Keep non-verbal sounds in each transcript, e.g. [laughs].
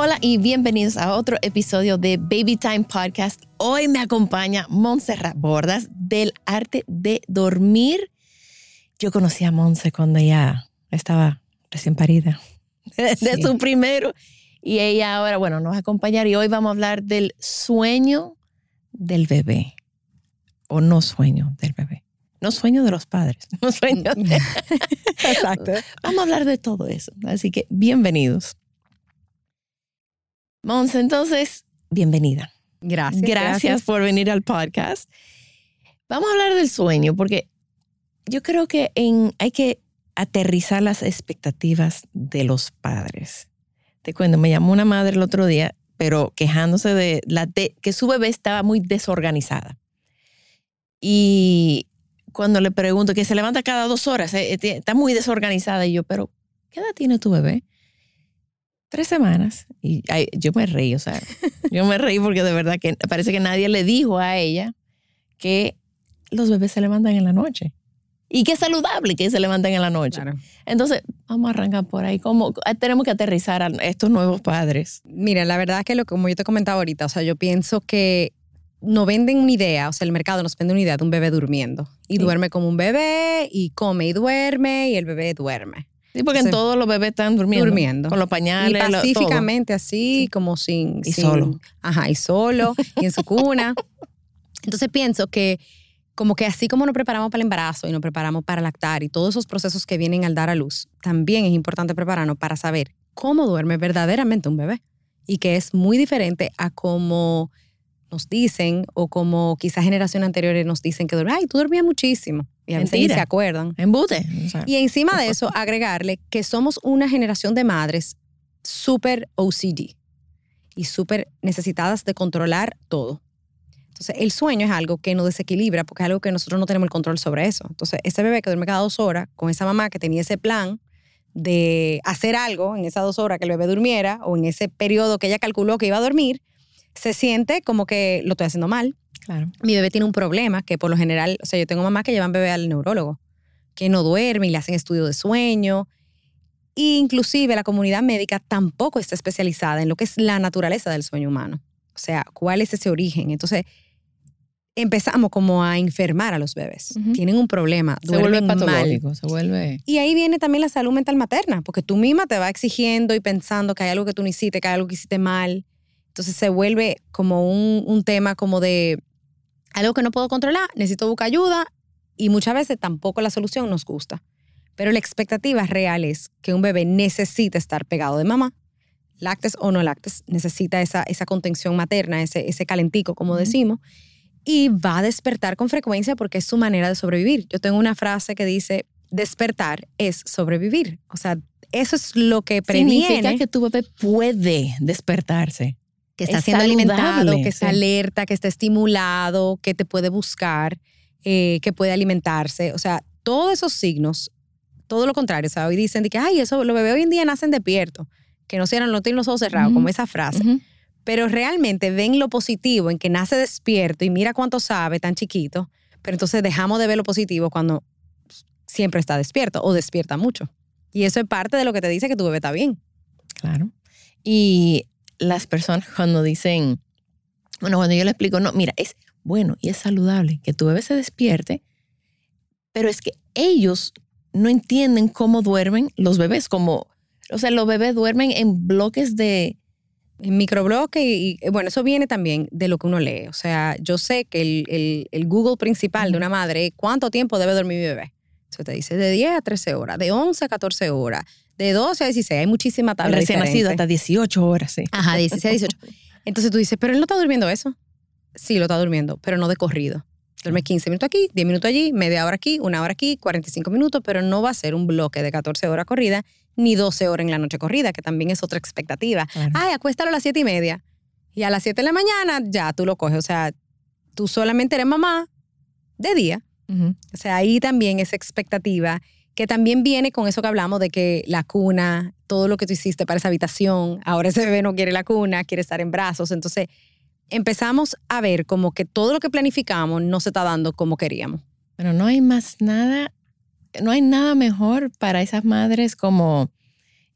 Hola y bienvenidos a otro episodio de Baby Time Podcast. Hoy me acompaña Montserrat Bordas del arte de dormir. Yo conocí a Monse cuando ella estaba recién parida [laughs] de su primero y ella ahora, bueno, nos va a acompañar y hoy vamos a hablar del sueño del bebé o no sueño del bebé. No sueño de los padres, [laughs] no sueño de... [laughs] Exacto. Vamos a hablar de todo eso. Así que bienvenidos. Mons, entonces, bienvenida. Gracias, gracias. por venir al podcast. Vamos a hablar del sueño, porque yo creo que en, hay que aterrizar las expectativas de los padres. Te cuento, me llamó una madre el otro día, pero quejándose de, la que su bebé estaba muy desorganizada. Y cuando le pregunto que se levanta cada dos horas, eh, eh, está muy desorganizada, y yo, pero ¿qué edad tiene tu bebé? Tres semanas. Y yo me reí, o sea, [laughs] yo me reí porque de verdad que parece que nadie le dijo a ella que los bebés se levantan en la noche. Y que es saludable que se levanten en la noche. Entonces, vamos a arrancar por ahí. ¿Cómo, tenemos que aterrizar a estos nuevos padres. Mira, la verdad es que lo como yo te comentaba ahorita, o sea, yo pienso que no venden una idea, o sea, el mercado nos vende una idea de un bebé durmiendo. Y duerme como un bebé, y come y duerme, y el bebé duerme. Sí, porque en todos los bebés están durmiendo. Durmiendo. Con los pañales. Y pacíficamente, así, como sin. Y solo. Ajá, y solo, y en su cuna. [laughs] Entonces pienso que, como que así como nos preparamos para el embarazo y nos preparamos para lactar y todos esos procesos que vienen al dar a luz, también es importante prepararnos para saber cómo duerme verdaderamente un bebé. Y que es muy diferente a cómo nos dicen o como quizás generaciones anteriores nos dicen que ay, tú dormías muchísimo. Y a veces se acuerdan. Embute. y encima de eso, agregarle que somos una generación de madres súper OCD y súper necesitadas de controlar todo. Entonces, el sueño es algo que nos desequilibra porque es algo que nosotros no tenemos el control sobre eso. Entonces, ese bebé que duerme cada dos horas, con esa mamá que tenía ese plan de hacer algo en esas dos horas que el bebé durmiera o en ese periodo que ella calculó que iba a dormir, se siente como que lo estoy haciendo mal. Claro. Mi bebé tiene un problema que por lo general, o sea, yo tengo mamá que llevan bebé al neurólogo, que no duerme y le hacen estudio de sueño. E inclusive la comunidad médica tampoco está especializada en lo que es la naturaleza del sueño humano. O sea, cuál es ese origen. Entonces, empezamos como a enfermar a los bebés. Tienen un problema, se vuelve patológico, se vuelve. Y ahí viene también la salud mental materna, porque tú misma te vas exigiendo y pensando que hay algo que tú no hiciste, que hay algo que hiciste mal. Entonces se vuelve como un, tema como de algo que no puedo controlar, necesito buscar ayuda y muchas veces tampoco la solución nos gusta. Pero la expectativa real es que un bebé necesita estar pegado de mamá, lácteos o no lácteos, necesita esa, esa contención materna, ese, ese calentico, como decimos, y va a despertar con frecuencia porque es su manera de sobrevivir. Yo tengo una frase que dice, despertar es sobrevivir. O sea, eso es lo que previene. Significa que tu bebé puede despertarse que está siendo alimentado, que está alerta, que está estimulado, que te puede buscar, eh, que puede alimentarse. O sea, todos esos signos, todo lo contrario. O sea, hoy dicen que, ay, eso, los bebés hoy en día nacen despiertos, que no, cierran, no tienen los ojos cerrados, como esa frase. Pero realmente ven lo positivo en que nace despierto y mira cuánto sabe tan chiquito, pero entonces dejamos de ver lo positivo cuando siempre está despierto o despierta mucho. Y eso es parte de lo que te dice que tu bebé está bien. Claro. Y las personas cuando dicen, bueno, cuando yo le explico, no, mira, es bueno y es saludable que tu bebé se despierte, pero es que ellos no entienden cómo duermen los bebés, como, o sea, los bebés duermen en bloques de... En microbloque y, bueno, eso viene también de lo que uno lee. O sea, yo sé que el, el, Google principal de una madre, ¿cuánto tiempo debe dormir mi bebé? Eso te dice de 10 a 13 horas, de 11 a 14 horas, de 12 a 16, hay muchísima tabla. Recién nacido hasta 18 horas, sí. Ajá, 16 a 18. [laughs] Entonces tú dices, pero él no está durmiendo eso. Sí, lo está durmiendo, pero no de corrido. Duerme 15 minutos aquí, 10 minutos allí, media hora aquí, una hora aquí, 45 minutos, pero no va a ser un bloque de 14 horas corrida ni 12 horas en la noche corrida, que también es otra expectativa. Ay, acuéstalo a las 7 y media. Y a las 7 de la mañana ya tú lo coges. O sea, tú solamente eres mamá de día. Ujú. O sea, ahí también esa expectativa que también viene con eso que hablamos de que la cuna, todo lo que tú hiciste para esa habitación, ahora ese bebé no quiere la cuna, quiere estar en brazos. Entonces empezamos a ver como que todo lo que planificamos no se está dando como queríamos. Pero no hay más nada, no hay nada mejor para esas madres como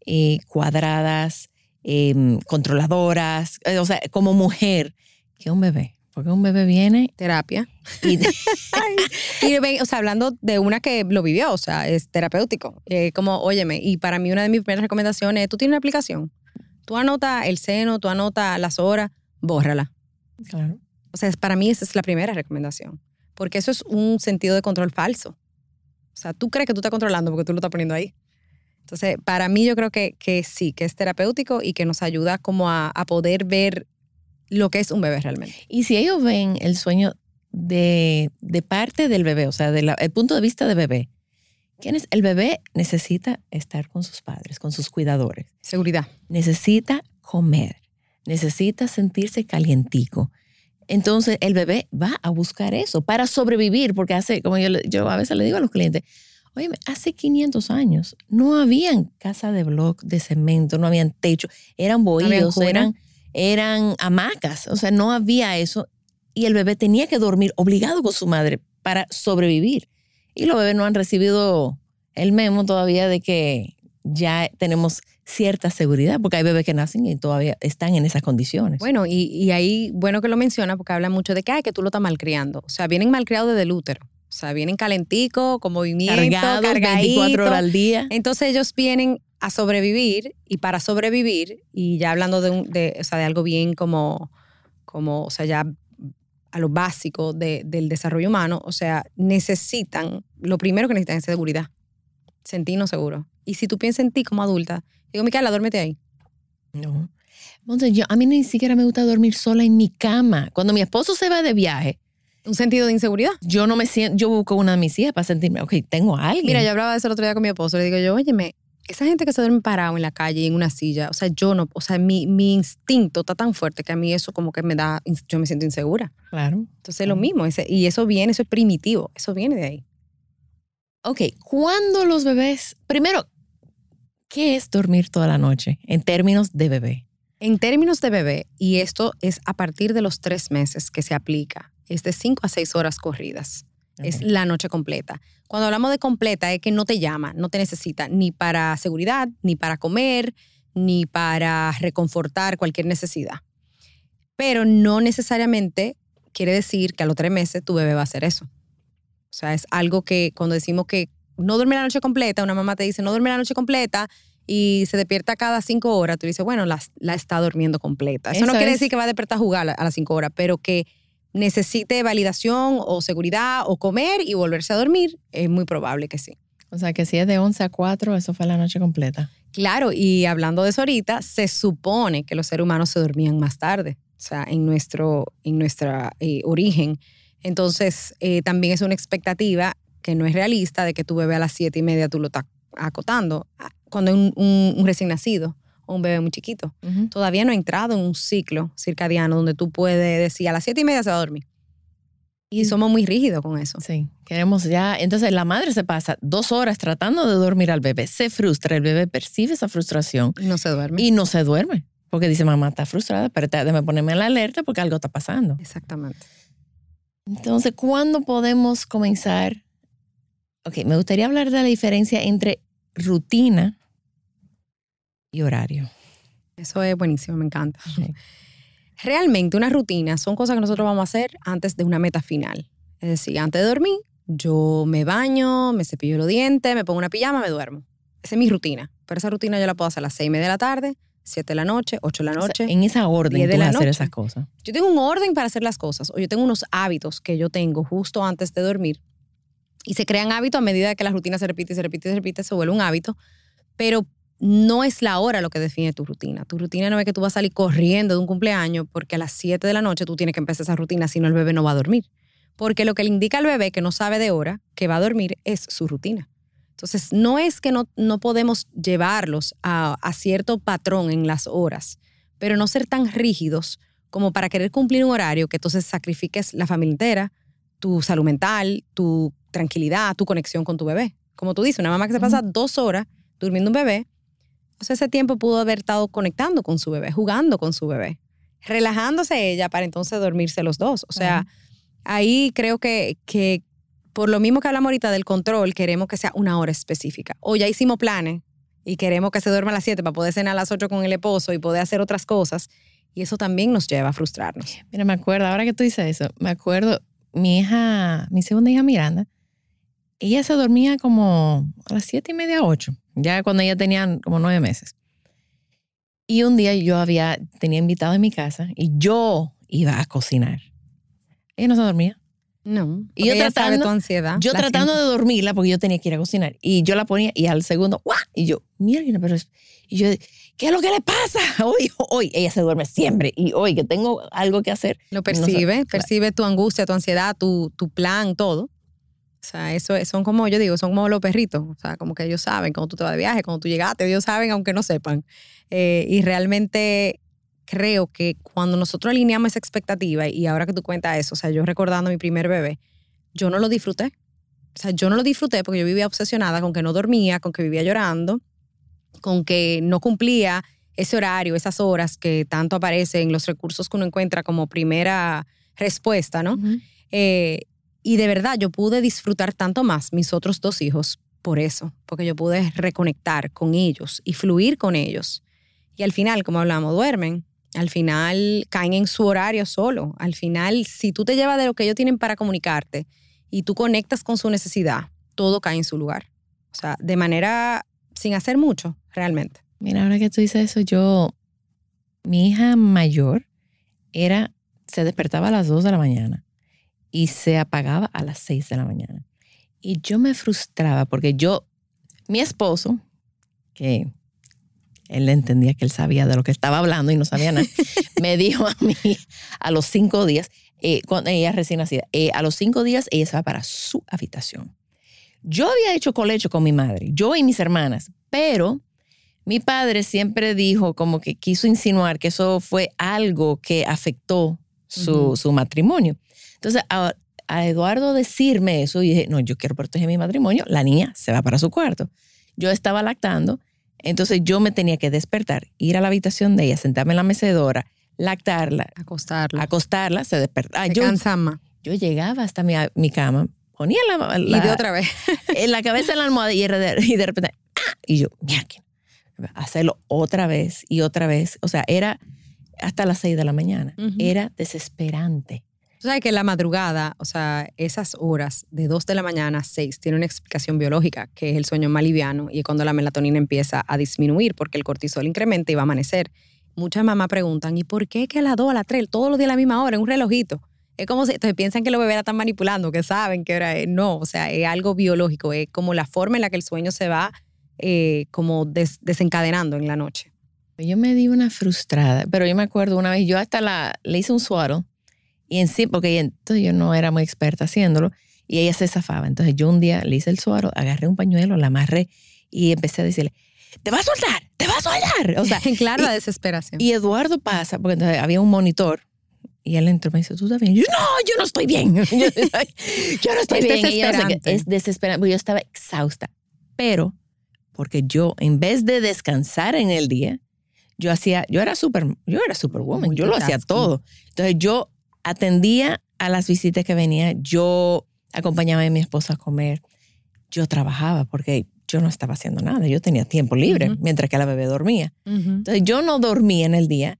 eh, cuadradas, em, controladoras, eh, o sea, como mujer, que un bebé. Porque un bebé viene Terapia. y [laughs] Y ven, o sea, hablando de una que lo vivió, o sea, es terapéutico. Eh, como, óyeme, y para mí una de mis primeras recomendaciones es, tú tienes una aplicación, tú anota el seno, tú anota las horas, bórrala. Claro. O sea, para mí esa es la primera recomendación, porque eso es un sentido de control falso. O sea, tú crees que tú estás controlando porque tú lo estás poniendo ahí. Entonces, para mí yo creo que, que sí, que es terapéutico y que nos ayuda como a, a poder ver lo que es un bebé realmente. Y si ellos ven el sueño de, de parte del bebé, o sea, del punto de vista del bebé, ¿quién es? El bebé necesita estar con sus padres, con sus cuidadores. Seguridad. necesita comer, necesita sentirse calientico. Entonces el bebé va a buscar eso para sobrevivir, porque hace, como yo, yo a veces le digo a los clientes, oye, hace 500 años no habían casa de bloc, de cemento, no habían techo, eran bohíos, cuna. eran, eran hamacas, o sea, no había eso. Y el bebé tenía que dormir obligado con su madre para sobrevivir. Y los bebés no han recibido el memo todavía de que ya tenemos cierta seguridad, porque hay bebés que nacen y todavía están en esas condiciones. Bueno, y, y ahí, bueno que lo menciona, porque habla mucho de que, ay, que tú lo estás malcriando. O sea, vienen malcriados desde el útero. O sea, vienen calenticos, con movimiento, cargados 24 cargaditos. horas al día. Entonces ellos vienen a sobrevivir y para sobrevivir, y ya hablando de, un, de, o sea, de algo bien como, como, o sea, ya a lo básico de- del desarrollo humano, o sea, necesitan, lo primero que necesitan es seguridad, sentirnos seguros. Y si tú piensas en ti como adulta, digo, Micaela, duérmete ahí. No. Entonces, yo, a mí ni siquiera me gusta dormir sola en mi cama. Cuando mi esposo se va de viaje, Un sentido de inseguridad. yo no me siento, yo busco una de mis hijas para sentirme, ok, tengo a alguien. Mira, yo hablaba de eso el otro día con mi esposo, le digo yo, óyeme, esa gente que se duerme parado en la calle y en una silla, o sea, yo no, o sea, mi, mi instinto está tan fuerte que a mí eso como que me da, yo me siento insegura. Claro. Entonces lo mismo, ese- y eso viene, eso es primitivo, eso viene de ahí. Ok, ¿cuándo los bebés, primero, qué es dormir toda la noche en términos de bebé? En términos de bebé, y esto es a partir de los tres meses que se aplica, es de cinco a seis horas corridas. Es la noche completa. Cuando hablamos de completa es que no te llama, no te necesita ni para seguridad, ni para comer, ni para reconfortar cualquier necesidad. Pero no necesariamente quiere decir que a los tres meses tu bebé va a hacer eso. O sea, es algo que cuando decimos que no duerme la noche completa, una mamá te dice no duerme la noche completa y se despierta cada cinco horas, tú dices, bueno, la, la está durmiendo completa. Eso, no quiere es. decir que va a despertar a jugar a las cinco horas, pero que necesite validación o seguridad o comer y volverse a dormir, es muy probable que sí. O sea, que si es de 11 a 4, eso fue la noche completa. Claro, y hablando de eso ahorita, se supone que los seres humanos se dormían más tarde, o sea, en nuestro en nuestra eh, origen. Entonces, eh, también es una expectativa que no es realista de que tu bebé a las siete y media tú lo estás acotando, ah, cuando es un, un- un recién nacido o un bebé muy chiquito. Todavía no ha entrado en un ciclo circadiano donde tú puedes decir a las siete y media se va a dormir. Y somos muy rígidos con eso. Sí, queremos ya. Entonces la madre se pasa dos horas tratando de dormir al bebé, se frustra, el bebé percibe esa frustración Y no se duerme. y no se duerme. Porque dice, mamá está frustrada, pero déjame ponerme en la alerta porque algo está pasando. Exactamente. Entonces, ¿cuándo podemos comenzar? Ok, me gustaría hablar de la diferencia entre rutina y horario. Eso es buenísimo, me encanta. Ok. [laughs] Realmente una rutina son cosas que nosotros vamos a hacer antes de una meta final. Es decir, antes de dormir, yo me baño, me cepillo los dientes, me pongo una pijama, me duermo. Esa es mi rutina. Pero esa rutina yo la puedo hacer a las seis y media de la tarde, siete de la noche, ocho de la O sea, noche. en esa orden de tú vas a hacer noche. esas cosas. Yo tengo un orden para hacer las cosas o yo tengo unos hábitos que yo tengo justo antes de dormir y se crean hábitos a medida que la rutina se repite y se repite y se repite, se vuelve un hábito, pero no es la hora lo que define tu rutina. Tu rutina no es que tú vas a salir corriendo de un cumpleaños porque a las 7 de la noche tú tienes que empezar esa rutina, si no el bebé no va a dormir. Porque lo que le indica al bebé que no sabe de hora, que va a dormir, es su rutina. Entonces, no es que no, no podemos llevarlos a, a cierto patrón en las horas, pero no ser tan rígidos como para querer cumplir un horario que entonces sacrifiques la familia entera, tu salud mental, tu tranquilidad, tu conexión con tu bebé. Como tú dices, una mamá que se pasa dos horas durmiendo un bebé, o sea, ese tiempo pudo haber estado conectando con su bebé, jugando con su bebé, relajándose ella para entonces dormirse los dos. O sea, ahí creo que, que por lo mismo que hablamos ahorita del control, queremos que sea una hora específica. O ya hicimos planes y queremos que se duerma a las 7 para poder cenar a las 8 con el esposo y poder hacer otras cosas. Y eso también nos lleva a frustrarnos. Mira, me acuerdo, ahora que tú dices eso, me acuerdo, mi hija, mi segunda hija Miranda, ella se dormía como a las siete y media, ocho, ya cuando ella tenía como nueve meses. Y un día yo había, tenía invitado en mi casa y yo iba a cocinar. Ella no se dormía. No. Y yo tratando, tu ansiedad. yo tratando de dormirla porque yo tenía que ir a cocinar. Y yo la ponía y al segundo, ¡guau! Y yo, mira, pero es-". y yo, ¿qué es lo que le pasa? [laughs] Hoy, hoy, ella se duerme siempre. Y hoy que tengo algo que hacer. Lo percibe, percibe tu angustia, tu ansiedad, tu, tu plan, todo. O sea, eso es- son como, yo digo, son como los perritos. O sea, como que ellos saben cuando tú te vas de viaje, cuando tú llegaste, ellos saben aunque no sepan. Eh, y realmente creo que cuando nosotros alineamos esa expectativa, y ahora que tú cuentas eso, o sea, yo recordando mi primer bebé, yo no lo disfruté. O sea, yo no lo disfruté porque yo vivía obsesionada con que no dormía, con que vivía llorando, con que no cumplía ese horario, esas horas que tanto aparecen en los recursos que uno encuentra como primera respuesta, ¿no? Ujú. Eh, y de verdad, yo pude disfrutar tanto más mis otros dos hijos por eso, porque yo pude reconectar con ellos y fluir con ellos. Y al final, como hablamos, duermen. Al final caen en su horario solo. Al final, si tú te llevas de lo que ellos tienen para comunicarte y tú conectas con su necesidad, todo cae en su lugar. O sea, de manera sin hacer mucho, realmente. Mira, ahora que tú dices eso, yo, mi hija mayor era, se despertaba a las 2 de la mañana y se apagaba a las 6 de la mañana. Y yo me frustraba porque yo, mi esposo, que él entendía que él sabía de lo que estaba hablando y no sabía nada, [laughs] me dijo a mí a los cinco días, eh, cuando ella recién nacida, eh, a los cinco días ella se va para su habitación. Yo había hecho colecho con mi madre, yo y mis hermanas, pero mi padre siempre dijo, como que quiso insinuar que eso fue algo que afectó su, su matrimonio. Entonces, a, a Eduardo decirme eso, y dije, no, yo quiero proteger mi matrimonio, la niña se va para su cuarto. Yo estaba lactando, entonces yo me tenía que despertar, ir a la habitación de ella, sentarme en la mecedora, lactarla, Acostarlo. despertarla, se despertaba. Se Yo, cansa más. yo llegaba hasta mi, mi cama, ponía la, Y la- de otra vez. [laughs] en la cabeza en la almohada y de, y de repente, ¡ah! y yo, mierda, hacerlo otra vez y otra vez. O sea, era hasta las seis de la mañana. Ujú. Era desesperante. Tú sabes que la madrugada, o sea, esas horas de 2 de la mañana a 6 tiene una explicación biológica, que es el sueño más liviano y es cuando la melatonina empieza a disminuir porque el cortisol incrementa y va a amanecer. Muchas mamás preguntan, ¿y por qué que a las 2, a las 3, todos los días a la misma hora, en un relojito? Es como si, entonces piensan que los bebés la están manipulando, que saben qué hora es. No, o sea, es algo biológico, es como la forma en la que el sueño se va eh, como des- desencadenando en la noche. Yo me di una frustrada, pero yo me acuerdo una vez, yo hasta la, le hice un suaro y en sí, porque entonces yo no era muy experta haciéndolo y ella se zafaba. Entonces yo un día le hice el suaro, agarré un pañuelo, la amarré y empecé a decirle, te va a soltar, te va a soltar. O sea, [laughs] claro, y- la desesperación. Y Eduardo pasa, porque entonces había un monitor. Y él entró y me dice, ¿tú estás bien? Yo, no, yo no estoy bien. [laughs] yo, yo no estoy Es bien. Yo desesperante. es desesperante, yo estaba exhausta. Pero, porque yo, en vez de descansar en el día, yo hacía, yo era super, yo era superwoman, yo lo hacía todo. Entonces yo atendía a las visitas que venía, yo acompañaba a mi esposa a comer, yo trabajaba porque yo no estaba haciendo nada, yo tenía tiempo libre mientras que la bebé dormía. Entonces yo no dormía en el día,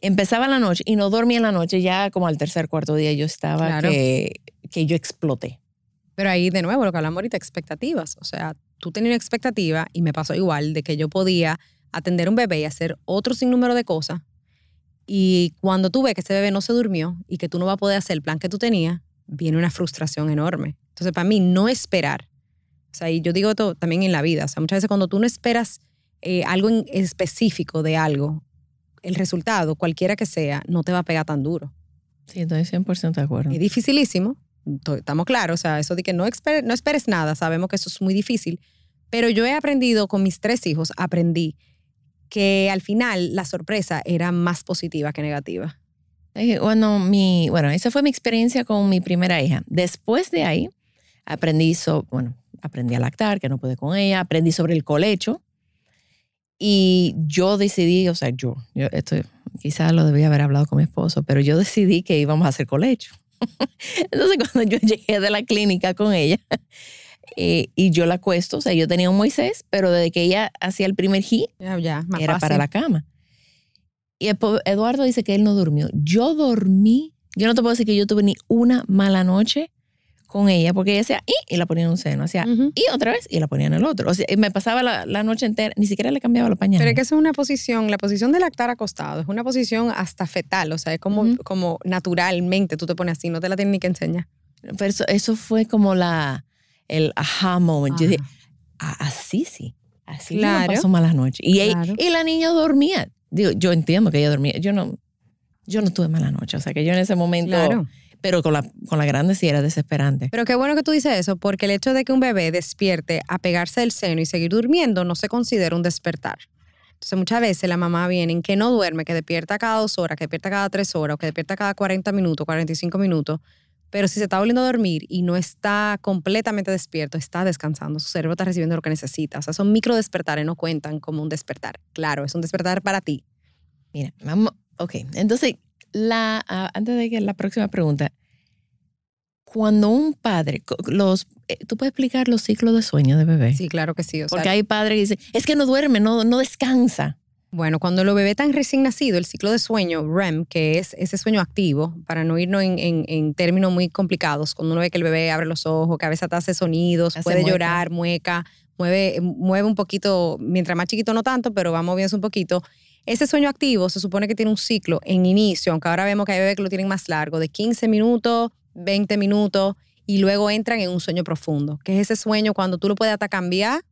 empezaba la noche y no dormía en la noche, ya como al tercer, cuarto día yo estaba Claro. que, que yo exploté. Pero ahí de nuevo lo que hablamos ahorita, expectativas. O sea, tú tenías una expectativa y me pasó igual de que yo podía atender a un bebé y hacer otro sinnúmero de cosas. Y cuando tú ves que ese bebé no se durmió y que tú no vas a poder hacer el plan que tú tenías, viene una frustración enorme. Entonces, para mí, no esperar. O sea, y yo digo esto también en la vida. O sea, muchas veces cuando tú no esperas eh, algo en específico de algo, el resultado, cualquiera que sea, no te va a pegar tan duro. Sí, estoy 100% de acuerdo. Es dificilísimo, estamos claros, o sea, eso de que no esperes nada, sabemos que eso es muy difícil, pero yo he aprendido con mis tres hijos, aprendí que al final la sorpresa era más positiva que negativa. Bueno, mi, bueno, esa fue mi experiencia con mi primera hija. Después de ahí, aprendí, so- bueno, aprendí a lactar, que no pude con ella, aprendí sobre el colecho. Y yo decidí, o sea, yo, yo esto quizás lo debía haber hablado con mi esposo, pero yo decidí que íbamos a hacer colecho. [laughs] Entonces, cuando yo llegué de la clínica con ella eh, y yo la acuesto, o sea, yo tenía un Moisés, pero desde que ella hacía el primer más era fácil. para la cama. Y Eduardo dice que él no durmió. Yo dormí. Yo no te puedo decir que yo tuve ni una mala noche con ella, porque ella hacía y, y la ponía en un seno, hacía Ujú. y otra vez y la ponía en el otro. O sea, me pasaba la, la noche entera, ni siquiera le cambiaba los pañales. Pero es que eso es una posición, la posición de lactar acostado, es una posición hasta fetal, o sea, es como, Ujú. como naturalmente tú te pones así, no te la tienes ni que enseñar. Pero eso, eso fue como la, el aha moment. Yo dije, "Ah, así sí, así yo Claro. no paso malas noches. Y, y la niña dormía. Digo, yo entiendo que ella dormía. Yo no, yo no tuve mala noche. O sea, que yo en ese momento, Claro. pero con la, con la grande sí era desesperante. Pero qué bueno que tú dices eso, porque el hecho de que un bebé despierte a pegarse del seno y seguir durmiendo no se considera un despertar. Entonces muchas veces la mamá viene en que no duerme, que despierta cada dos horas, que despierta cada tres horas, o que despierta cada 40 minutos, 45 minutos, pero si se está volviendo a dormir y no está completamente despierto, está descansando, su cerebro está recibiendo lo que necesita. O sea, son micro despertares, no cuentan como un despertar. Claro, es un despertar para ti. Mira, vamos, ok. Entonces, la, ah, antes de que la próxima pregunta, cuando un padre, los, eh, tú puedes explicar los ciclos de sueño de bebé. Sí, claro que sí. O sea, Porque hay padres que dicen, es que no duerme, no, no descansa. Bueno, cuando los bebés tan recién nacido, el ciclo de sueño REM, que es ese sueño activo, para no irnos en, en- en términos muy complicados, cuando uno ve que el bebé abre los ojos, que a veces hasta hace sonidos, Hace puede llorar, mueca, mueve, mueve un poquito, mientras más chiquito no tanto, pero va moviéndose un poquito. Ese sueño activo se supone que tiene un ciclo en inicio, aunque ahora vemos que hay bebés que lo tienen más largo, de 15 minutos, 20 minutos, y luego entran en un sueño profundo, que es ese sueño cuando tú lo puedes hasta cambiar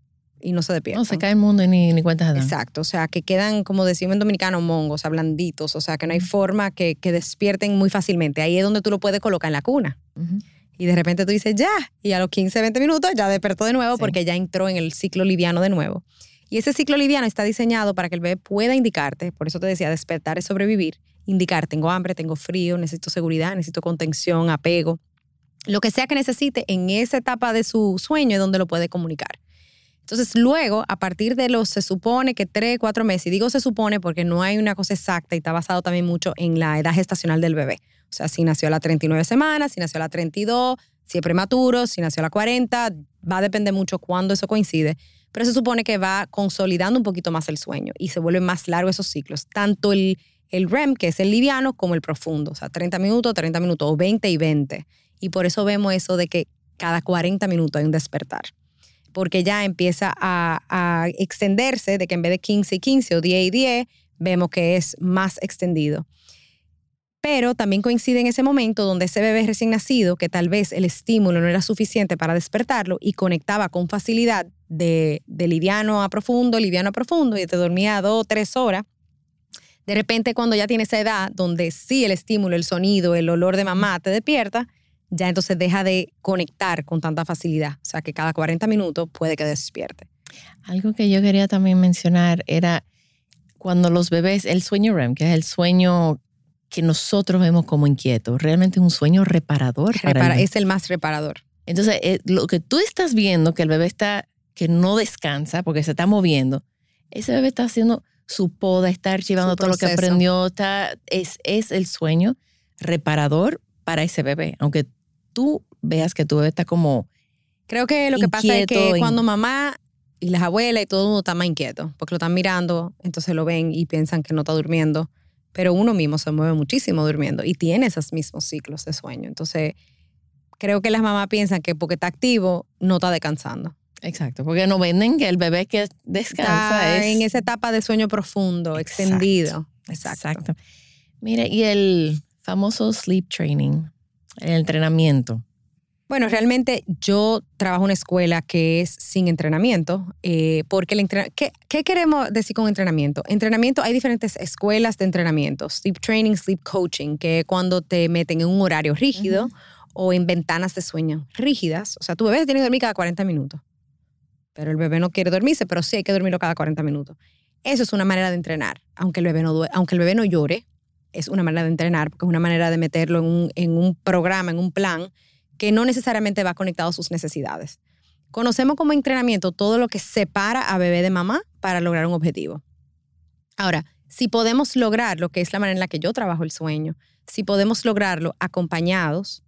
y no se despierta. No, se cae el mundo y ni, ni cuentas dan. Exacto, o sea, que quedan, como decimos en dominicano, mongos, o sea, blanditos, o sea, que no hay forma que, que despierten muy fácilmente. Ahí es donde tú lo puedes colocar en la cuna. Y de repente tú dices, ya, y a los 15, 20 minutos ya despertó de nuevo Sí. porque ya entró en el ciclo liviano de nuevo. Y ese ciclo liviano está diseñado para que el bebé pueda indicarte, por eso te decía, despertar es sobrevivir, indicar, tengo hambre, tengo frío, necesito seguridad, necesito contención, apego. Lo que sea que necesite en esa etapa de su sueño es donde lo puede comunicar. Entonces, luego, a partir de los, se supone que tres, cuatro meses, y digo se supone porque no hay una cosa exacta y está basado también mucho en la edad gestacional del bebé. O sea, si nació a las 39 semanas, si nació a las 32, si es prematuro, si nació a las 40, va a depender mucho cuándo eso coincide. Pero se supone que va consolidando un poquito más el sueño y se vuelven más largos esos ciclos. Tanto el, el REM, que es el liviano, como el profundo. O sea, 30 minutos, 30 minutos, o 20 y 20. Y por eso vemos eso de que cada 40 minutos hay un despertar porque ya empieza a, extenderse de que en vez de 15 y 15 o 10 y 10, vemos que es más extendido. Pero también coincide en ese momento donde ese bebé recién nacido, que tal vez el estímulo no era suficiente para despertarlo y conectaba con facilidad de, de liviano a profundo, liviano a profundo, y te dormía dos o tres horas. De repente, cuando ya tiene esa edad, donde sí el estímulo, el sonido, el olor de mamá te despierta, ya entonces deja de conectar con tanta facilidad. O sea que cada 40 minutos puede que despierte. Algo que yo quería también mencionar era cuando los bebés, el sueño REM, que es el sueño que nosotros vemos como inquieto, realmente es un sueño reparador. para el Repara- es el más reparador. Entonces, eh, lo que tú estás viendo, que el bebé está, que no descansa porque se está moviendo, ese bebé está haciendo su poda, está archivando todo lo que aprendió, está, es, es el sueño reparador para ese bebé. Aunque tú veas que tu bebé está como, Creo que lo que pasa es que cuando mamá y las abuelas y todo el mundo está más inquieto, porque lo están mirando, entonces lo ven y piensan que no está durmiendo, pero uno mismo se mueve muchísimo durmiendo y tiene esos mismos ciclos de sueño. Entonces, creo que las mamás piensan que porque está activo, no está descansando. exacto, porque no venden que el bebé que descansa Está es... en esa etapa de sueño profundo, Exacto. extendido. Exacto. Exacto. Mira, y el famoso sleep training, el entrenamiento. Bueno, realmente yo trabajo en una escuela que es sin entrenamiento, eh, porque el entrena- ¿qué, qué queremos decir con entrenamiento? Entrenamiento, hay diferentes escuelas de entrenamiento, sleep training, sleep coaching, que es cuando te meten en un horario rígido o en ventanas de sueño rígidas. O sea, tu bebé tiene que dormir cada 40 minutos, pero el bebé no quiere dormirse, pero sí hay que dormirlo cada 40 minutos. Eso es una manera de entrenar, aunque el bebé no, aunque el bebé no llore, es una manera de entrenar, porque es una manera de meterlo en un, en un programa, en un plan, que no necesariamente va conectado a sus necesidades. Conocemos como entrenamiento todo lo que separa a bebé de mamá para lograr un objetivo. Ahora, si podemos lograr lo que es la manera en la que yo trabajo el sueño, si podemos lograrlo acompañados,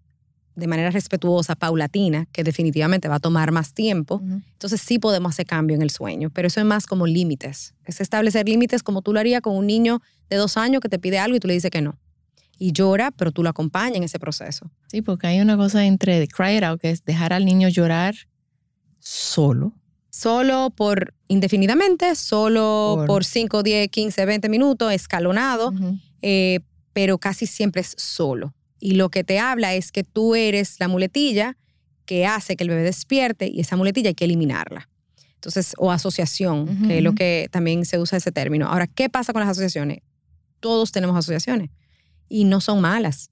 de manera respetuosa, paulatina, que definitivamente va a tomar más tiempo, entonces sí podemos hacer cambio en el sueño, pero eso es más como límites. Es establecer límites como tú lo harías con un niño de dos años que te pide algo y tú le dices que no. Y llora, pero tú lo acompañas en ese proceso. Sí, porque hay una cosa entre cry it out, que es dejar al niño llorar solo. Solo por indefinidamente, solo por, 5, 10, 15, 20 minutos, escalonado, eh, pero casi siempre es solo y lo que te habla es que tú eres la muletilla que hace que el bebé despierte y esa muletilla hay que eliminarla. Entonces, o asociación, que es lo que también se usa ese término. Ahora, ¿qué pasa con las asociaciones? Todos tenemos asociaciones y no son malas.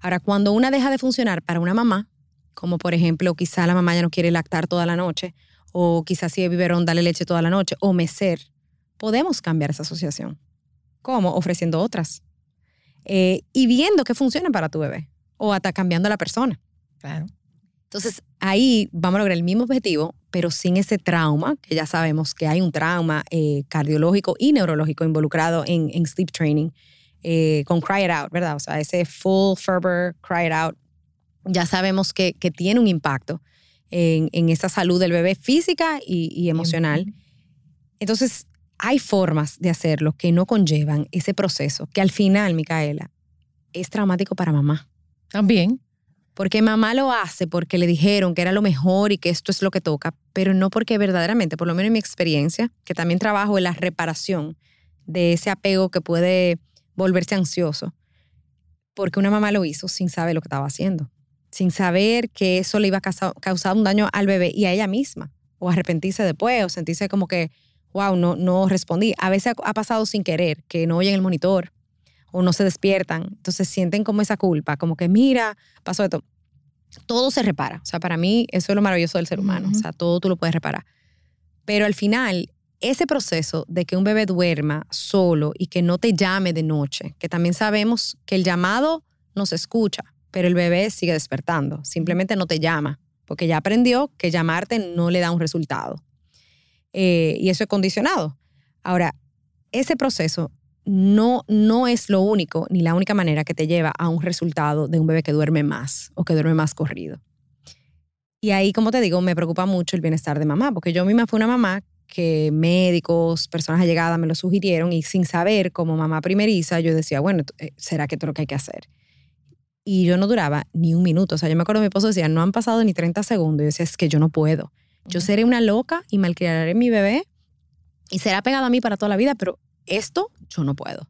Ahora, cuando una deja de funcionar para una mamá, como por ejemplo, quizá la mamá ya no quiere lactar toda la noche, o quizás si es biberón, dale leche toda la noche, o mecer, podemos cambiar esa asociación. ¿Cómo? Ofreciendo otras. Eh, y viendo qué funciona para tu bebé o hasta cambiando a la persona. Claro. Entonces ahí vamos a lograr el mismo objetivo, pero sin ese trauma, que ya sabemos que hay un trauma eh, cardiológico y neurológico involucrado en, en sleep training, eh, con Cry It Out, ¿verdad? O sea, ese full fervor Cry It Out, ya sabemos que, que tiene un impacto en, en, esa salud del bebé física y, y emocional. Entonces, hay formas de hacerlo que no conllevan ese proceso, que al final, Micaela, es traumático para mamá. También. Porque mamá lo hace porque le dijeron que era lo mejor y que esto es lo que toca, pero no porque verdaderamente, por lo menos en mi experiencia, que también trabajo en la reparación de ese apego que puede volverse ansioso, porque una mamá lo hizo sin saber lo que estaba haciendo, sin saber que eso le iba a causar un daño al bebé y a ella misma, o arrepentirse después, o sentirse como que wow, no, no respondí. A veces ha pasado sin querer, que no oyen el monitor o no se despiertan. Entonces sienten como esa culpa, como que mira, pasó esto. Todo se repara. O sea, para mí eso es lo maravilloso del ser humano. O sea, todo tú lo puedes reparar. Pero al final, ese proceso de que un bebé duerma solo y que no te llame de noche, que también sabemos que el llamado no se escucha, pero el bebé sigue despertando. Simplemente no te llama, porque ya aprendió que llamarte no le da un resultado. Eh, y eso es condicionado. Ahora, ese proceso no, no es lo único ni la única manera que te lleva a un resultado de un bebé que duerme más o que duerme más corrido. Y ahí, como te digo, me preocupa mucho el bienestar de mamá, porque yo misma fui una mamá que médicos, personas allegadas me lo sugirieron y sin saber, como mamá primeriza, yo decía, bueno, eh, ¿será que esto es lo que hay que hacer? Y yo no duraba ni un minuto. O sea, yo me acuerdo mi esposo decía, no han pasado ni 30 segundos. Y yo decía, es que yo no puedo. Yo seré una loca y malcriaré a mi bebé y será pegado a mí para toda la vida, pero esto yo no puedo.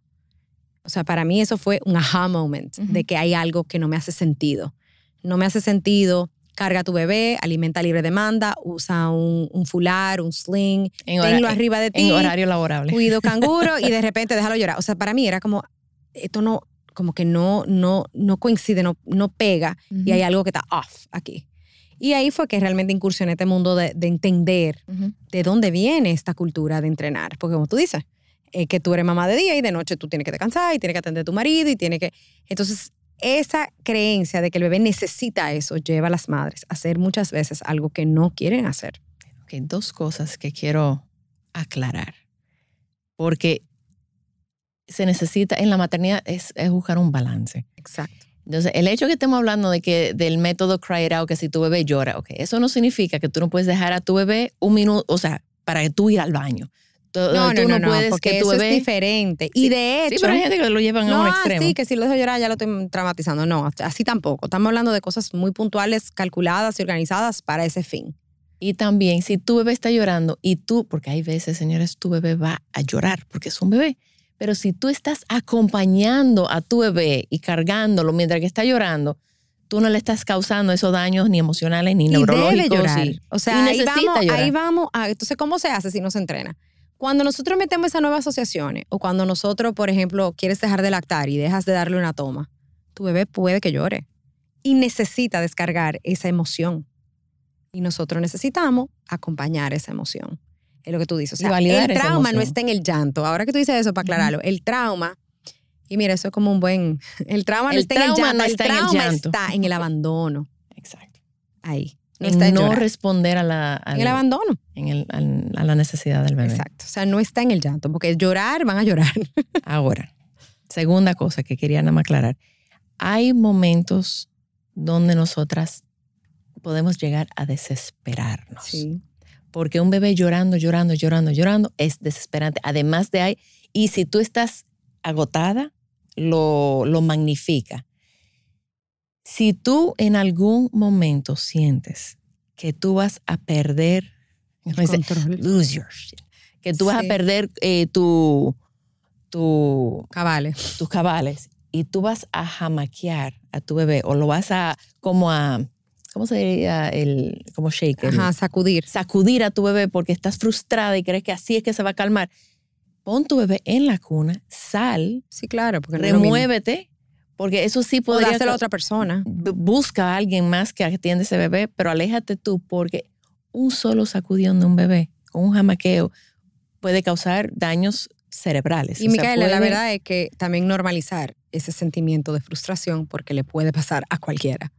O sea, para mí eso fue un aha moment de que hay algo que no me hace sentido. No me hace sentido carga a tu bebé, alimenta libre demanda, usa un, un fular, un sling, en tenlo arriba de ti. En horario laborable. Cuido [laughs] canguro y de repente déjalo llorar. O sea, para mí era como, esto no, como que no, no, no coincide, no, no pega y hay algo que está off aquí. Y ahí fue que realmente incursioné en este mundo de, entender de dónde viene esta cultura de entrenar. Porque como tú dices, eh, que tú eres mamá de día y de noche tú tienes que descansar y tienes que atender a tu marido y tienes que... Entonces, esa creencia de que el bebé necesita eso lleva a las madres a hacer muchas veces algo que no quieren hacer. Ok, dos cosas que quiero aclarar. Porque se necesita, en la maternidad es, es buscar un balance. Exacto. Entonces, el hecho que estemos hablando de que del método cry it out, que si tu bebé llora, ok, eso no significa que tú no puedes dejar a tu bebé un minuto, o sea, para que tú ir al baño. no, no, no, puedes porque que tu bebé... es diferente. Y de hecho... Sí, pero hay gente que lo llevan a un extremo. sí, que si lo dejo llorar ya lo estoy traumatizando. No, así tampoco. Estamos hablando de cosas muy puntuales, calculadas y organizadas para ese fin. Y también, si tu bebé está llorando y tú, porque hay veces, señores, tu bebé va a llorar porque es un bebé. Pero si tú estás acompañando a tu bebé y cargándolo mientras que está llorando, tú no le estás causando esos daños ni emocionales ni neurológicos. o sea, ahí vamos, ahí vamos a, entonces, ¿cómo se hace si no se entrena? Cuando nosotros metemos esas nuevas asociaciones o cuando nosotros, por ejemplo, quieres dejar de lactar y dejas de darle una toma, tu bebé puede que llore y necesita descargar esa emoción. Y nosotros necesitamos acompañar esa emoción. Es lo que tú dices. O sea, el trauma no está en el llanto. Ahora que tú dices eso, para aclararlo, el trauma Y mira, eso es como un buen... El trauma no El está en el trauma llanto, no el está en el trauma llanto. está en el abandono. Exacto. Ahí. No En está en no llorar. responder a la, al- En el abandono. en el- al- a la necesidad del bebé. Exacto. O sea, no está en el llanto, porque llorar, van a llorar. [laughs] Ahora, segunda cosa que quería nada más aclarar. Hay momentos donde nosotras podemos llegar a desesperarnos. Sí. Porque un bebé llorando, llorando, llorando, llorando es desesperante. Además de ahí, y si tú estás agotada, lo, lo magnifica. Si tú en algún momento sientes que tú vas a perder, Control. lose your shit, que tú vas a perder eh, tu, tu, Cabales. tus cabales y tú vas a jamaquear a tu bebé o lo vas a como a, ¿cómo se diría? El, como shake. el- Ajá, sacudir. sacudir a tu bebé porque estás frustrada y crees que así es que se va a calmar. Pon tu bebé en la cuna, sal, Sí, claro, porque no remuévete, porque eso sí O podría... dáselo a otra persona. Busca a alguien más que atienda ese bebé, pero aléjate tú porque un solo sacudón de un bebé o un jamaqueo puede causar daños cerebrales. Y O sea, Micaela, la verdad es que también normalizar ese sentimiento de frustración porque le puede pasar a cualquiera.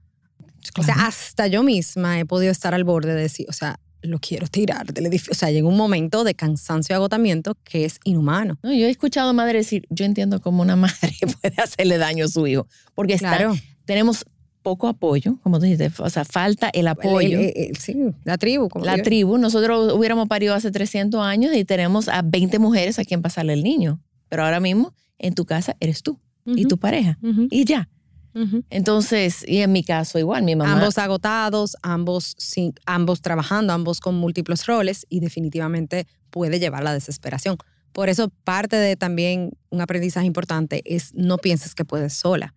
O sea, hasta yo misma he podido estar al borde de decir, o sea, lo quiero tirar del edificio. O sea, llega un momento de cansancio y agotamiento que es inhumano. No, yo he escuchado madre decir, yo entiendo cómo una [laughs] madre [laughs] puede hacerle daño a su hijo, porque está- Claro. tenemos poco apoyo, como tú dijiste, o sea, falta el apoyo. El- el- el- sí, la tribu. Como la yo- tribu, nosotros hubiéramos parido hace 300 años y tenemos a 20 mujeres a quien pasarle el niño, pero ahora mismo en tu casa eres tú y tu pareja y ya. Ujú. Entonces, y en mi caso igual, mi mamá... Ambos agotados, ambos, sin, ambos trabajando, ambos con múltiples roles y definitivamente puede llevar la desesperación. Por eso parte de también un aprendizaje importante es no pienses que puedes sola,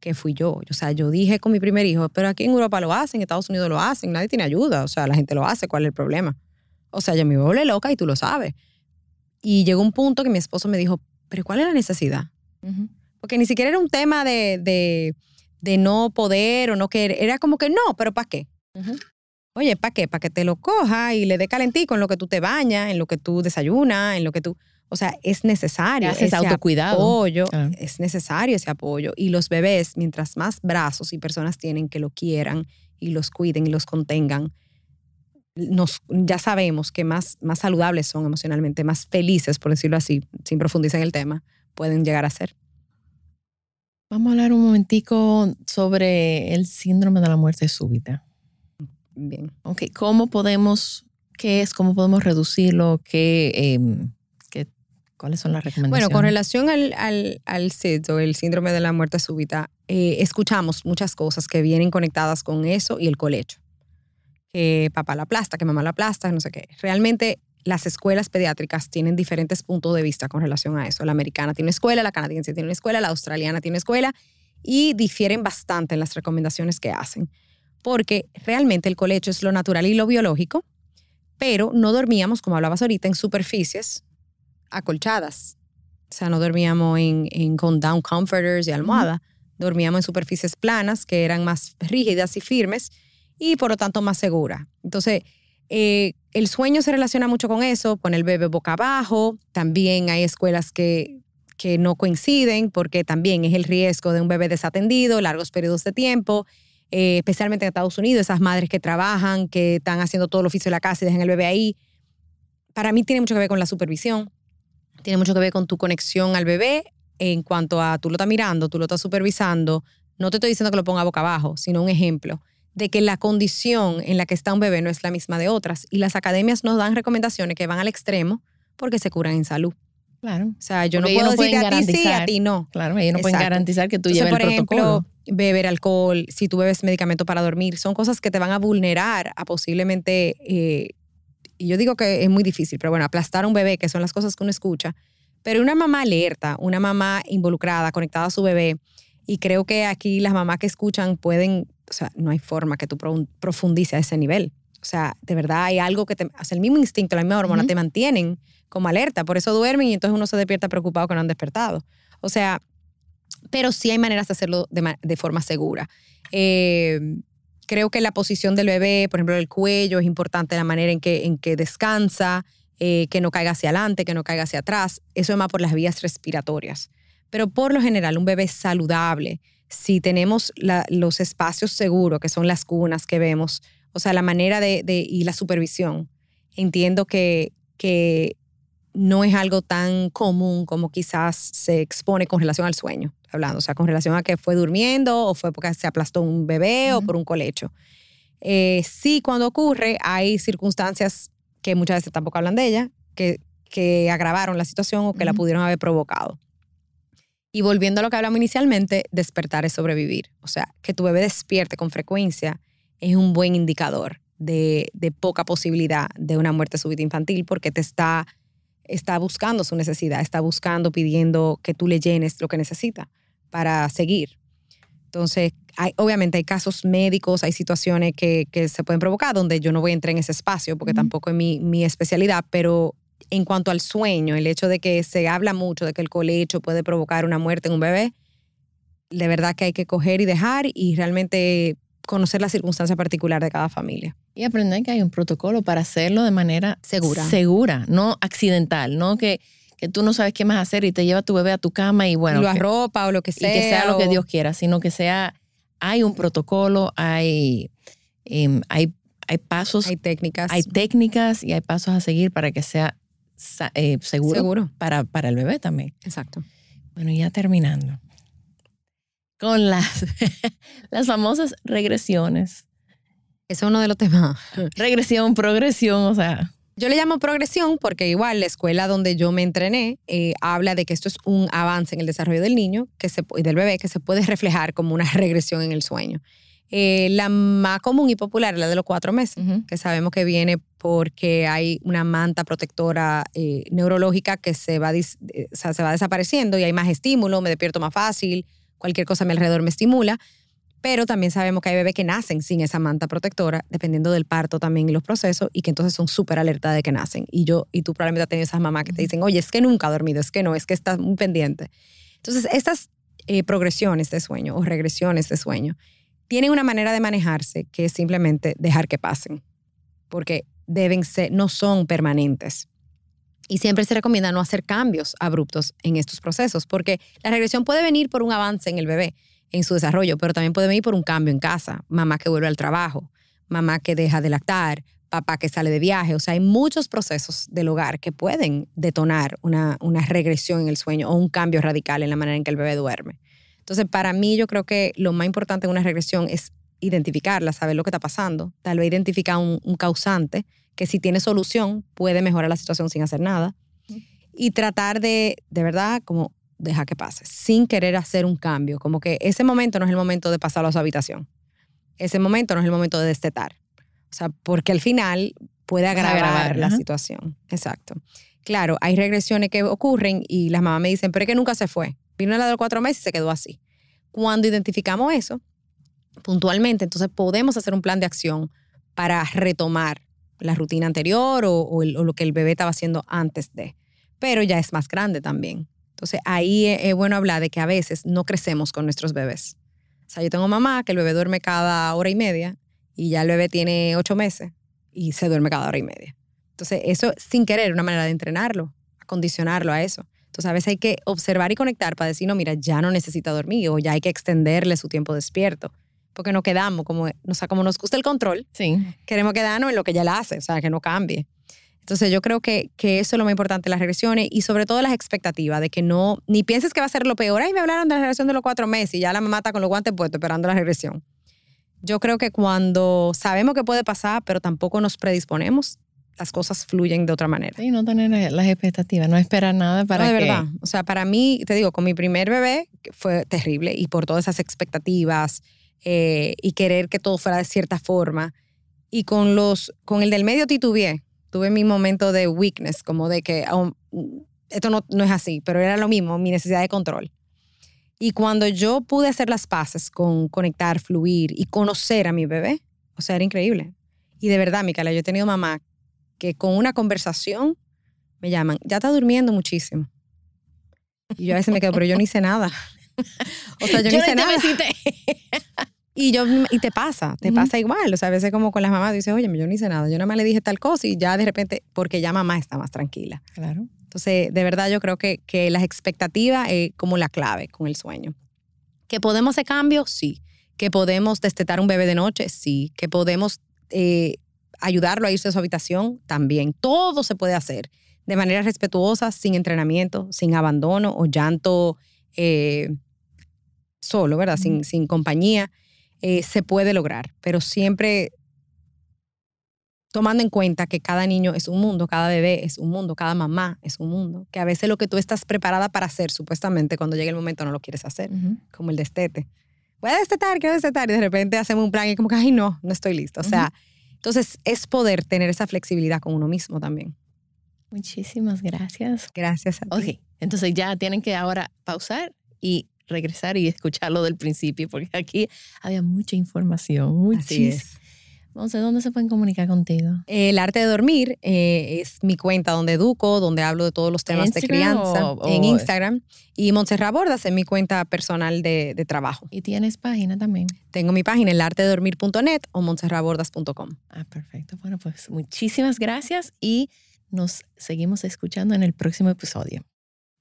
que fui yo. O sea, yo dije con mi primer hijo, pero aquí en Europa lo hacen, en Estados Unidos lo hacen, nadie tiene ayuda, o sea, la gente lo hace, ¿cuál es el problema? O sea, yo me volé loca y tú lo sabes. Y llegó un punto que mi esposo me dijo, pero ¿cuál es la necesidad? Ujú. Porque ni siquiera era un tema de, de, de no poder o no querer. Era como que no, pero ¿para qué? Ujú. Oye, ¿para qué? Para que te lo coja y le dé calentico en lo que tú te bañas, en lo que tú desayunas, en lo que tú... O sea, es necesario. Ese autocuidado. apoyo. Claro. Es necesario ese apoyo. Y los bebés, mientras más brazos y personas tienen que lo quieran y los cuiden y los contengan, nos, ya sabemos que más, más saludables son emocionalmente, más felices, por decirlo así, sin profundizar en el tema, pueden llegar a ser. Vamos a hablar un momentico sobre el síndrome de la muerte súbita. Bien. Ok, ¿cómo podemos, qué es, cómo podemos reducirlo? ¿Qué, em, qué- ¿Cuáles son las recomendaciones? Bueno, con relación al, al, al SIDS o el síndrome de la muerte súbita, eh, escuchamos muchas cosas que vienen conectadas con eso y el colecho. Que papá la aplasta, que mamá la aplasta, no sé qué. Realmente las escuelas pediátricas tienen diferentes puntos de vista con relación a eso. La americana tiene escuela, la canadiense tiene una escuela, la australiana tiene escuela y difieren bastante en las recomendaciones que hacen. Porque realmente el colecho es lo natural y lo biológico, pero no dormíamos, como hablabas ahorita, en superficies acolchadas. O sea, no dormíamos en, en- con down comforters y almohada. Dormíamos en superficies planas que eran más rígidas y firmes y por lo tanto más seguras. Entonces, eh, el sueño se relaciona mucho con eso, con el bebé boca abajo. También hay escuelas que, que no coinciden porque también es el riesgo de un bebé desatendido, largos periodos de tiempo, eh, especialmente en Estados Unidos, esas madres que trabajan, que están haciendo todo el oficio de la casa y dejan el bebé ahí. Para mí tiene mucho que ver con la supervisión, tiene mucho que ver con tu conexión al bebé en cuanto a tú lo estás mirando, tú lo estás supervisando. No te estoy diciendo que lo ponga boca abajo, sino un ejemplo de que la condición en la que está un bebé no es la misma de otras. Y las academias nos dan recomendaciones que van al extremo porque se curan en salud. Claro, O sea, yo Porque no puedo no decirte pueden a ti sí, a ti no. claro, ellos no pueden Exacto. garantizar que tú Entonces, lleves por el ejemplo, protocolo. beber alcohol, si tú bebes medicamento para dormir, son cosas que te van a vulnerar a posiblemente, eh, y yo digo que es muy difícil, pero bueno, aplastar a un bebé, que son las cosas que uno escucha, pero una mamá alerta, una mamá involucrada, conectada a su bebé, y creo que aquí las mamás que escuchan pueden, o sea, no hay forma que tú pro- profundices a ese nivel. O sea, de verdad hay algo que te, o sea, el mismo instinto, la misma hormona Ujú. te mantienen como alerta, por eso duermen y entonces uno se despierta preocupado que no han despertado. O sea, pero sí hay maneras de hacerlo de forma segura. Eh, creo que la posición del bebé, por ejemplo, el cuello, es importante la manera en que, en que descansa, eh, que no caiga hacia adelante, que no caiga hacia atrás. Eso es más por las vías respiratorias. Pero por lo general, un bebé saludable, si tenemos los espacios seguros, que son las cunas que vemos, o sea, la manera de, y la supervisión, entiendo que, que no es algo tan común como quizás se expone con relación al sueño, hablando, o sea, con relación a que fue durmiendo o fue porque se aplastó un bebé o por un colecho. Eh, sí, cuando ocurre, hay circunstancias que muchas veces tampoco hablan de ella, que, que agravaron la situación o que la pudieron haber provocado. Y volviendo a lo que hablamos inicialmente, despertar es sobrevivir. O sea, que tu bebé despierte con frecuencia es un buen indicador de, de poca posibilidad de una muerte súbita infantil porque te está, está buscando su necesidad, está buscando, pidiendo que tú le llenes lo que necesita para seguir. Entonces, hay, obviamente hay casos médicos, hay situaciones que, que, se pueden provocar donde yo no voy a entrar en ese espacio porque tampoco es mi, mi especialidad, pero en cuanto al sueño, el hecho de que se habla mucho de que el colecho puede provocar una muerte en un bebé, de verdad que hay que coger y dejar y realmente conocer la circunstancia particular de cada familia. Y aprender que hay un protocolo para hacerlo de manera segura, segura no accidental, no que, que tú no sabes qué más hacer y te lleva tu bebé a tu cama y bueno. Lo arropa o lo que sea. Y que sea lo que Dios quiera, sino que sea, hay un protocolo, hay, em, hay, hay pasos. Hay técnicas. Hay técnicas y hay pasos a seguir para que sea eh, seguro, Para, para el bebé también. Exacto. Bueno, ya terminando. Con las, [laughs] las famosas regresiones. Ese es uno de los temas. [laughs] Regresión, progresión, o sea. Yo le llamo progresión porque igual la escuela donde yo me entrené eh, habla de que esto es un avance en el desarrollo del niño que se, del bebé que se puede reflejar como una [laughs] regresión en el sueño. Eh, la más común y popular es la de los cuatro meses, que sabemos que viene porque hay una manta protectora eh, neurológica que se va, se va desapareciendo y hay más estímulo, me despierto más fácil, cualquier cosa a mi alrededor me estimula. Pero también sabemos que hay bebés que nacen sin esa manta protectora, dependiendo del parto también y los procesos, y que entonces son súper alerta de que nacen. Y yo, y tú probablemente has tenido esas mamás que te dicen, oye, es que nunca ha dormido, es que no, es que estás muy pendiente. Entonces, estas eh, progresiones de sueño o regresiones de sueño tienen una manera de manejarse que es simplemente dejar que pasen, porque deben ser, no son permanentes. Y siempre se recomienda no hacer cambios abruptos en estos procesos, porque la regresión puede venir por un avance en el bebé, en su desarrollo, pero también puede venir por un cambio en casa, mamá que vuelve al trabajo, mamá que deja de lactar, papá que sale de viaje. O sea, hay muchos procesos del hogar que pueden detonar una, una regresión en el sueño o un cambio radical en la manera en que el bebé duerme. Entonces, para mí yo creo que lo más importante en una regresión es identificarla, saber lo que está pasando, tal vez identificar un, causante que si tiene solución puede mejorar la situación sin hacer nada y tratar de, de verdad, como dejar que pase, sin querer hacer un cambio, como que ese momento no es el momento de pasarlo a su habitación, ese momento no es el momento de destetar, o sea, porque al final puede agravar, la situación. Exacto. Claro, hay regresiones que ocurren y las mamás me dicen, pero es que nunca se fue. Vino la de los cuatro meses y se quedó así. Cuando identificamos eso, puntualmente, entonces podemos hacer un plan de acción para retomar la rutina anterior o, lo que el bebé estaba haciendo antes de. Pero ya es más grande también. Entonces ahí es, bueno hablar de que a veces no crecemos con nuestros bebés. O sea, yo tengo mamá que el bebé duerme cada hora y media y ya el bebé tiene ocho meses y se duerme cada hora y media. Entonces eso sin querer, una manera de entrenarlo, acondicionarlo a eso. A veces hay que observar y conectar para decir, no, mira, ya no necesita dormir o ya hay que extenderle su tiempo despierto. Porque no quedamos, como, o sea, como nos gusta el control, sí. queremos quedarnos en lo que ya la hace, o sea, que no cambie. Entonces yo creo que, que eso es lo más importante, las regresiones y sobre todo las expectativas de que no, ni pienses que va a ser lo peor. Ay, me hablaron de la regresión de los cuatro meses y ya la mamá está con los guantes puestos esperando la regresión. Yo creo que cuando sabemos que puede pasar, pero tampoco nos predisponemos, las cosas fluyen de otra manera. Sí, no tener las expectativas, no esperar nada para no, de verdad. O sea, para mí, te digo, con mi primer bebé fue terrible y por todas esas expectativas eh, y querer que todo fuera de cierta forma. Y con los, con el del medio titubeé. Tuve mi momento de weakness, como de que esto no, no es así, pero era lo mismo, mi necesidad de control. Y cuando yo pude hacer las paces con conectar, fluir y conocer a mi bebé, o sea, era increíble. Y de verdad, Micaela, yo he tenido mamá que con una conversación me llaman, ya está durmiendo muchísimo. Y yo a veces me quedo, pero yo no hice nada. [laughs] O sea, yo, no hice nada. [laughs] y yo y te pasa, te pasa igual. O sea, a veces como con las mamás dices, oye, yo no hice nada, yo nada más le dije tal cosa y ya de repente, porque ya mamá está más tranquila. Claro. Entonces, de verdad yo creo que, que las expectativas es como la clave con el sueño. ¿Que podemos hacer cambios? Sí. ¿Que podemos destetar un bebé de noche? Sí. ¿Que podemos eh, ayudarlo a irse a su habitación? También. Todo se puede hacer de manera respetuosa, sin entrenamiento, sin abandono o llanto eh, solo, ¿verdad? Sin, sin compañía. Eh, se puede lograr, pero siempre tomando en cuenta que cada niño es un mundo, cada bebé es un mundo, cada mamá es un mundo, que a veces lo que tú estás preparada para hacer, supuestamente, cuando llegue el momento no lo quieres hacer, como el destete. Voy a destetar, quiero destetar, y de repente hacemos un plan y como que, ay, no, no estoy listo. O sea, entonces es poder tener esa flexibilidad con uno mismo también. Muchísimas gracias. Gracias a ti. Ok, entonces ya tienen que ahora pausar y regresar y escucharlo del principio, porque aquí había mucha información, muchísima. Entonces, ¿dónde se pueden comunicar contigo? El arte de dormir eh, es mi cuenta donde educo, donde hablo de todos los temas de crianza en Instagram. Y Montserrat Bordas es mi cuenta personal de, de, trabajo. ¿Y tienes página también? Tengo mi página, elartedormir.net o montserratbordas.com. Ah, perfecto. Bueno, pues muchísimas gracias y nos seguimos escuchando en el próximo episodio.